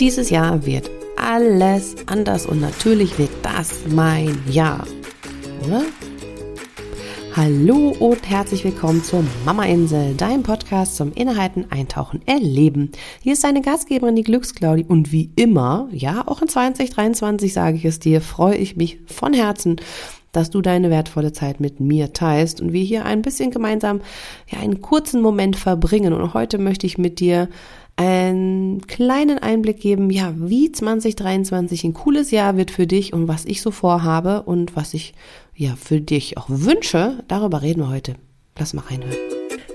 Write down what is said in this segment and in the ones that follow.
Dieses Jahr wird alles anders und natürlich wird das mein Jahr. Oder? Hallo und herzlich willkommen zur Mama Insel, deinem Podcast zum Inhalten, Eintauchen, Erleben. Hier ist deine Gastgeberin, die Glücksclaudi und wie immer, ja, auch in 2023 sage ich es dir, freue ich mich von Herzen, dass du deine wertvolle Zeit mit mir teilst und wir hier ein bisschen gemeinsam ja, einen kurzen Moment verbringen. Und heute möchte ich mit dir einen kleinen Einblick geben, ja, wie 2023 ein cooles Jahr wird für dich und was ich so vorhabe und was ich ja für dich auch wünsche. Darüber reden wir heute. Lass mal reinhören.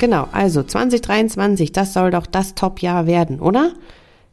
genau. Also 2023, das soll doch das Top-Jahr werden, oder?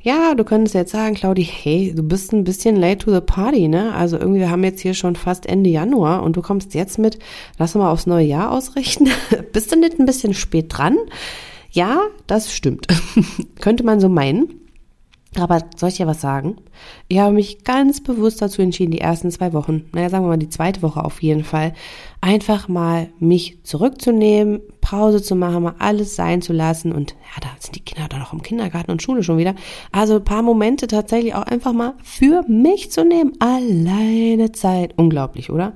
Ja, du könntest jetzt sagen, Claudi, hey, du bist ein bisschen late to the party, ne? Also irgendwie, wir haben jetzt hier schon fast Ende Januar und du kommst jetzt mit, lass mal aufs neue Jahr ausrichten. bist du nicht ein bisschen spät dran? Ja, das stimmt. Könnte man so meinen. Aber soll ich dir was sagen? Ich habe mich ganz bewusst dazu entschieden, die ersten zwei Wochen, naja, sagen wir mal die zweite Woche auf jeden Fall, einfach mal mich zurückzunehmen, Pause zu machen, mal alles sein zu lassen und ja, da sind die Kinder dann noch im Kindergarten und Schule schon wieder. Also ein paar Momente tatsächlich auch einfach mal für mich zu nehmen. Alleine Zeit. Unglaublich, oder?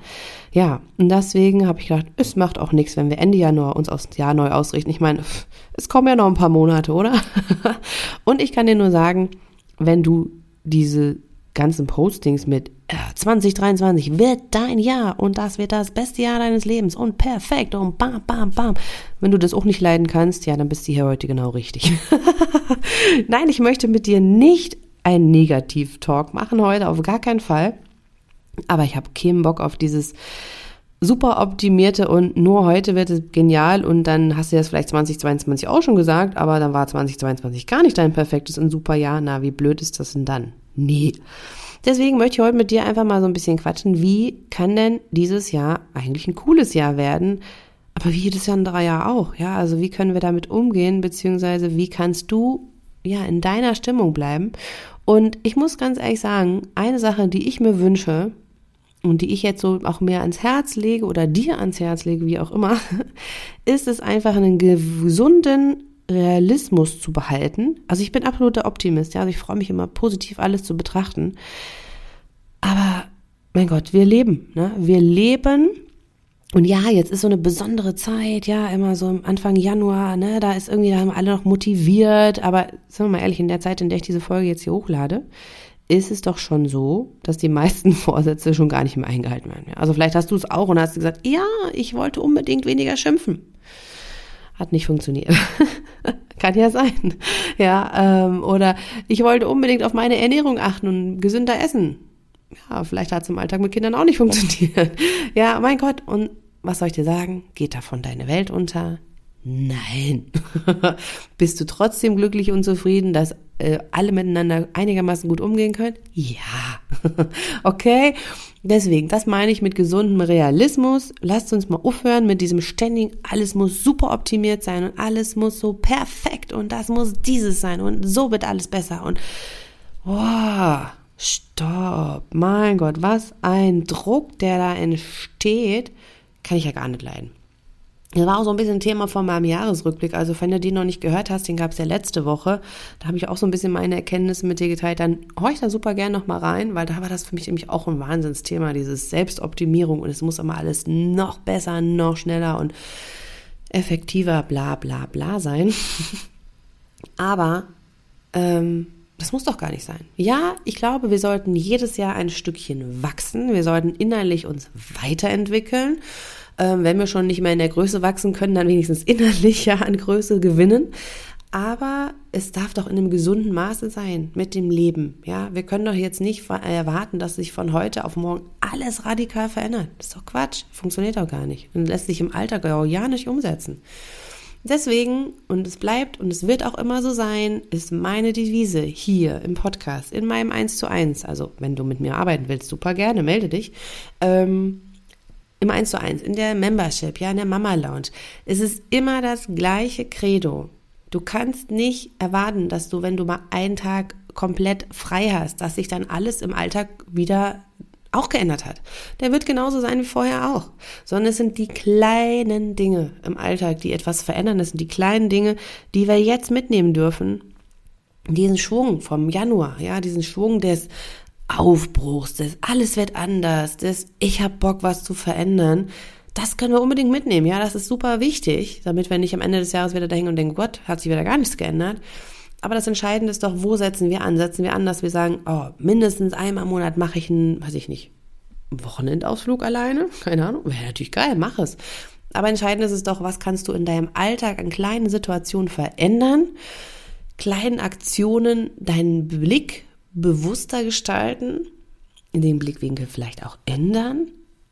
Ja, und deswegen habe ich gedacht, es macht auch nichts, wenn wir Ende Januar uns dem Jahr neu ausrichten. Ich meine, es kommen ja noch ein paar Monate, oder? und ich kann dir nur sagen, wenn du diese ganzen Postings mit äh, 2023 wird dein Jahr und das wird das beste Jahr deines Lebens und perfekt und bam, bam, bam. Wenn du das auch nicht leiden kannst, ja, dann bist du hier heute genau richtig. Nein, ich möchte mit dir nicht einen Negativ-Talk machen heute, auf gar keinen Fall. Aber ich habe keinen Bock auf dieses super optimierte und nur heute wird es genial und dann hast du das vielleicht 2022 auch schon gesagt, aber dann war 2022 gar nicht dein perfektes und super Jahr. Na, wie blöd ist das denn dann? Nee. Deswegen möchte ich heute mit dir einfach mal so ein bisschen quatschen. Wie kann denn dieses Jahr eigentlich ein cooles Jahr werden? Aber wie jedes Jahr auch, ja? Also wie können wir damit umgehen, beziehungsweise wie kannst du ja in deiner Stimmung bleiben? Und ich muss ganz ehrlich sagen, eine Sache, die ich mir wünsche, und die ich jetzt so auch mehr ans Herz lege oder dir ans Herz lege, wie auch immer, ist es einfach einen gesunden Realismus zu behalten. Also ich bin absoluter Optimist, ja, also ich freue mich immer positiv alles zu betrachten. Aber mein Gott, wir leben, ne? Wir leben und ja, jetzt ist so eine besondere Zeit, ja, immer so Anfang Januar, ne, da ist irgendwie, da haben alle noch motiviert, aber sagen wir mal ehrlich, in der Zeit, in der ich diese Folge jetzt hier hochlade, ist es doch schon so, dass die meisten Vorsätze schon gar nicht mehr eingehalten werden. Also vielleicht hast du es auch und hast gesagt, ja, ich wollte unbedingt weniger schimpfen. Hat nicht funktioniert. Kann ja sein. Ja, ähm, oder ich wollte unbedingt auf meine Ernährung achten und gesünder essen. Ja, vielleicht hat es im Alltag mit Kindern auch nicht funktioniert. Ja, mein Gott. Und was soll ich dir sagen? Geht davon deine Welt unter? Nein. Bist du trotzdem glücklich und zufrieden, dass äh, alle miteinander einigermaßen gut umgehen können? Ja. okay. Deswegen, das meine ich mit gesundem Realismus. Lasst uns mal aufhören mit diesem ständigen, alles muss super optimiert sein und alles muss so perfekt und das muss dieses sein und so wird alles besser und wow, stopp. Mein Gott, was ein Druck, der da entsteht, kann ich ja gar nicht leiden. Das war auch so ein bisschen Thema von meinem Jahresrückblick. Also wenn du den noch nicht gehört hast, den gab es ja letzte Woche. Da habe ich auch so ein bisschen meine Erkenntnisse mit dir geteilt. Dann horch da super gern nochmal rein, weil da war das für mich nämlich auch ein Wahnsinnsthema, dieses Selbstoptimierung. Und es muss immer alles noch besser, noch schneller und effektiver, bla bla bla sein. Aber ähm, das muss doch gar nicht sein. Ja, ich glaube, wir sollten jedes Jahr ein Stückchen wachsen. Wir sollten innerlich uns weiterentwickeln ähm, wenn wir schon nicht mehr in der Größe wachsen können, dann wenigstens innerlich ja an Größe gewinnen. Aber es darf doch in einem gesunden Maße sein mit dem Leben. Ja, wir können doch jetzt nicht erwarten, dass sich von heute auf morgen alles radikal verändert. Das ist doch Quatsch. Funktioniert doch gar nicht. Und lässt sich im Alltag auch ja nicht umsetzen. Deswegen, und es bleibt und es wird auch immer so sein, ist meine Devise hier im Podcast, in meinem 1 zu 1, also wenn du mit mir arbeiten willst, super gerne, melde dich, ähm, im 1 zu 1, in der Membership, ja, in der Mama Lounge, es ist immer das gleiche Credo. Du kannst nicht erwarten, dass du, wenn du mal einen Tag komplett frei hast, dass sich dann alles im Alltag wieder auch geändert hat. Der wird genauso sein wie vorher auch. Sondern es sind die kleinen Dinge im Alltag, die etwas verändern. Es sind die kleinen Dinge, die wir jetzt mitnehmen dürfen. Diesen Schwung vom Januar, ja, diesen Schwung des Aufbruchs, des alles wird anders, des ich hab Bock, was zu verändern. Das können wir unbedingt mitnehmen, ja, das ist super wichtig, damit wir nicht am Ende des Jahres wieder dahin und denken, Gott, hat sich wieder gar nichts geändert. Aber das Entscheidende ist doch, wo setzen wir an? Setzen wir an, dass wir sagen, oh, mindestens einmal im Monat mache ich einen, weiß ich nicht, Wochenendausflug alleine? Keine Ahnung. Wäre natürlich geil, mach es. Aber entscheidend ist es doch, was kannst du in deinem Alltag an kleinen Situationen verändern, kleinen Aktionen deinen Blick bewusster gestalten, in den Blickwinkel vielleicht auch ändern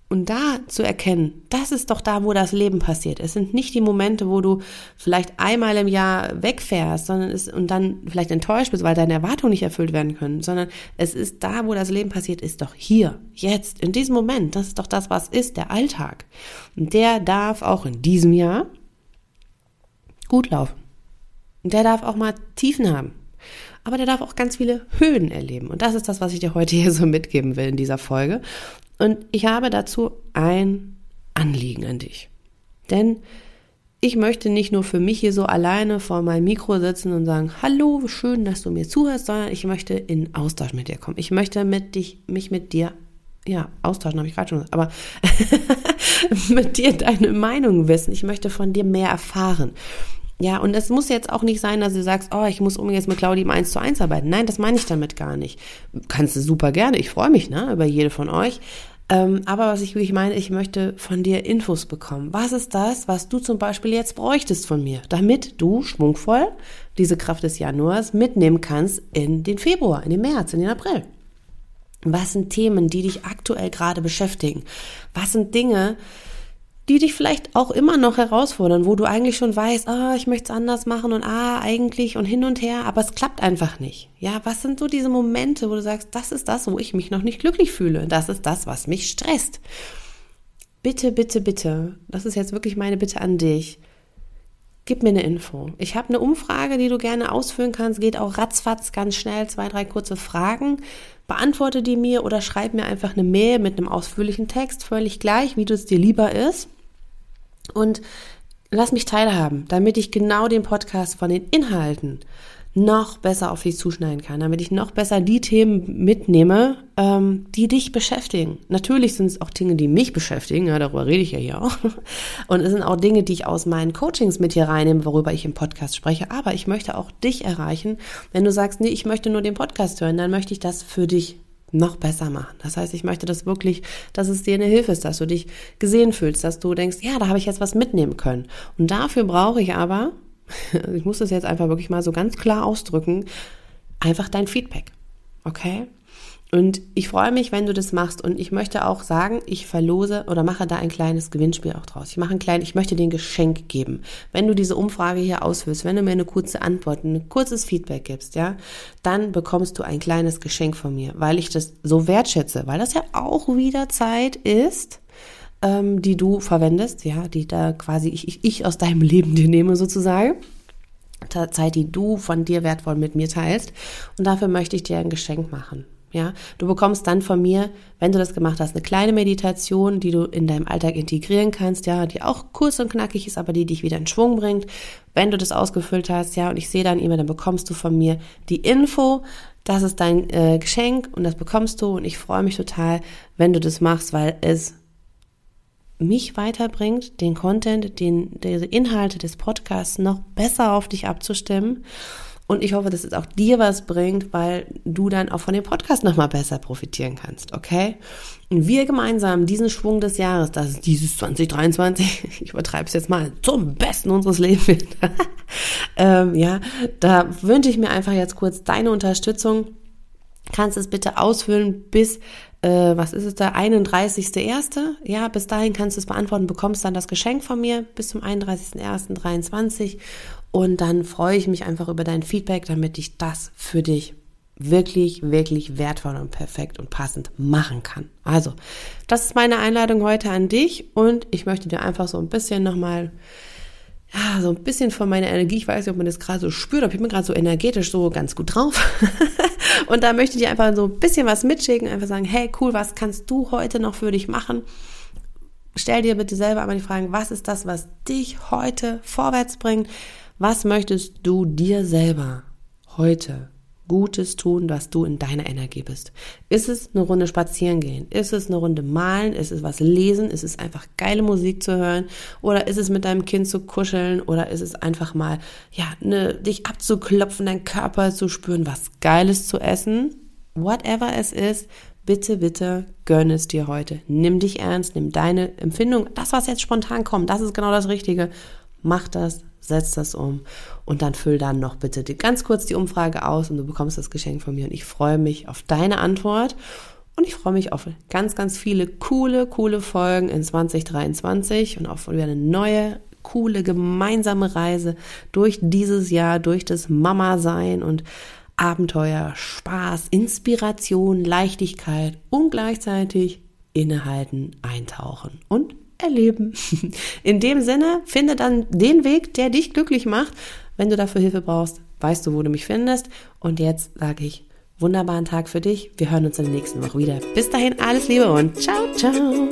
und da zu erkennen, das ist doch da, wo das Leben passiert. Es sind nicht die Momente, wo du vielleicht einmal im Jahr wegfährst, sondern es und dann vielleicht enttäuscht bist, weil deine Erwartungen nicht erfüllt werden können, sondern es ist da, wo das Leben passiert, ist doch hier, jetzt, in diesem Moment. Das ist doch das, was ist, der Alltag. Und der darf auch in diesem Jahr gut laufen. Und der darf auch mal Tiefen haben. Aber der darf auch ganz viele Höhen erleben. Und das ist das, was ich dir heute hier so mitgeben will in dieser Folge. Und ich habe dazu ein Anliegen an dich. Denn ich möchte nicht nur für mich hier so alleine vor meinem Mikro sitzen und sagen, hallo, schön, dass du mir zuhörst, sondern ich möchte in Austausch mit dir kommen. Ich möchte mit dich, mich mit dir, ja, austauschen habe ich gerade schon gesagt, aber mit dir deine Meinung wissen. Ich möchte von dir mehr erfahren. Ja, und es muss jetzt auch nicht sein, dass du sagst, oh, ich muss unbedingt jetzt mit Claudi im 1 zu 1 arbeiten. Nein, das meine ich damit gar nicht. Kannst du super gerne. Ich freue mich, ne, über jede von euch. Ähm, aber was ich wirklich meine, ich möchte von dir Infos bekommen. Was ist das, was du zum Beispiel jetzt bräuchtest von mir, damit du schwungvoll diese Kraft des Januars mitnehmen kannst in den Februar, in den März, in den April? Was sind Themen, die dich aktuell gerade beschäftigen? Was sind Dinge, die dich vielleicht auch immer noch herausfordern, wo du eigentlich schon weißt, ah, oh, ich möchte es anders machen und ah, eigentlich und hin und her, aber es klappt einfach nicht. Ja, was sind so diese Momente, wo du sagst, das ist das, wo ich mich noch nicht glücklich fühle, das ist das, was mich stresst. Bitte, bitte, bitte, das ist jetzt wirklich meine Bitte an dich. Gib mir eine Info. Ich habe eine Umfrage, die du gerne ausfüllen kannst. Geht auch ratzfatz ganz schnell. Zwei, drei kurze Fragen. Beantworte die mir oder schreib mir einfach eine Mail mit einem ausführlichen Text. Völlig gleich, wie du es dir lieber ist und lass mich teilhaben, damit ich genau den Podcast von den Inhalten noch besser auf dich zuschneiden kann, damit ich noch besser die Themen mitnehme, ähm, die dich beschäftigen. Natürlich sind es auch Dinge, die mich beschäftigen, ja, darüber rede ich ja hier auch. Und es sind auch Dinge, die ich aus meinen Coachings mit hier reinnehme, worüber ich im Podcast spreche. Aber ich möchte auch dich erreichen. Wenn du sagst, nee, ich möchte nur den Podcast hören, dann möchte ich das für dich noch besser machen. Das heißt, ich möchte das wirklich, dass es dir eine Hilfe ist, dass du dich gesehen fühlst, dass du denkst, ja, da habe ich jetzt was mitnehmen können. Und dafür brauche ich aber, ich muss das jetzt einfach wirklich mal so ganz klar ausdrücken, einfach dein Feedback. Okay? Und ich freue mich, wenn du das machst. Und ich möchte auch sagen, ich verlose oder mache da ein kleines Gewinnspiel auch draus. Ich mache ein kleines, ich möchte dir ein Geschenk geben. Wenn du diese Umfrage hier ausführst, wenn du mir eine kurze Antwort, ein kurzes Feedback gibst, ja, dann bekommst du ein kleines Geschenk von mir, weil ich das so wertschätze, weil das ja auch wieder Zeit ist, ähm, die du verwendest, ja, die da quasi ich, ich, ich aus deinem Leben dir nehme sozusagen. Zeit, die du von dir wertvoll mit mir teilst. Und dafür möchte ich dir ein Geschenk machen. Ja, du bekommst dann von mir, wenn du das gemacht hast, eine kleine Meditation, die du in deinem Alltag integrieren kannst, ja, die auch kurz und knackig ist, aber die dich wieder in Schwung bringt. Wenn du das ausgefüllt hast, ja, und ich sehe dann immer, dann bekommst du von mir die Info, das ist dein äh, Geschenk und das bekommst du und ich freue mich total, wenn du das machst, weil es mich weiterbringt, den Content, den, diese Inhalte des Podcasts noch besser auf dich abzustimmen und ich hoffe, dass es auch dir was bringt, weil du dann auch von dem Podcast nochmal besser profitieren kannst, okay? Und wir gemeinsam diesen Schwung des Jahres, das ist dieses 2023, ich übertreibe es jetzt mal, zum Besten unseres Lebens. ähm, ja, da wünsche ich mir einfach jetzt kurz deine Unterstützung kannst es bitte ausfüllen bis, äh, was ist es da, 31.01. Ja, bis dahin kannst du es beantworten, bekommst dann das Geschenk von mir bis zum 31.01.23 und dann freue ich mich einfach über dein Feedback, damit ich das für dich wirklich, wirklich wertvoll und perfekt und passend machen kann. Also, das ist meine Einladung heute an dich und ich möchte dir einfach so ein bisschen nochmal ja, so ein bisschen von meiner Energie, ich weiß nicht, ob man das gerade so spürt, aber ich bin gerade so energetisch so ganz gut drauf. und da möchte ich dir einfach so ein bisschen was mitschicken, einfach sagen, hey, cool, was kannst du heute noch für dich machen? Stell dir bitte selber einmal die Fragen, was ist das, was dich heute vorwärts bringt? Was möchtest du dir selber heute Gutes tun, dass du in deiner Energie bist. Ist es eine Runde spazieren gehen? Ist es eine Runde malen? Ist es was lesen? Ist es einfach geile Musik zu hören? Oder ist es mit deinem Kind zu kuscheln? Oder ist es einfach mal, ja, ne, dich abzuklopfen, deinen Körper zu spüren, was Geiles zu essen? Whatever es ist, bitte, bitte gönn es dir heute. Nimm dich ernst, nimm deine Empfindung, das, was jetzt spontan kommt, das ist genau das Richtige. Mach das, setz das um und dann füll dann noch bitte ganz kurz die Umfrage aus und du bekommst das Geschenk von mir und ich freue mich auf deine Antwort und ich freue mich auf ganz, ganz viele coole, coole Folgen in 2023 und auf wieder eine neue, coole gemeinsame Reise durch dieses Jahr, durch das Mama-Sein und Abenteuer, Spaß, Inspiration, Leichtigkeit und gleichzeitig innehalten, eintauchen und erleben. In dem Sinne, finde dann den Weg, der dich glücklich macht. Wenn du dafür Hilfe brauchst, weißt du, wo du mich findest. Und jetzt sage ich, wunderbaren Tag für dich. Wir hören uns in der nächsten Woche wieder. Bis dahin, alles Liebe und ciao, ciao.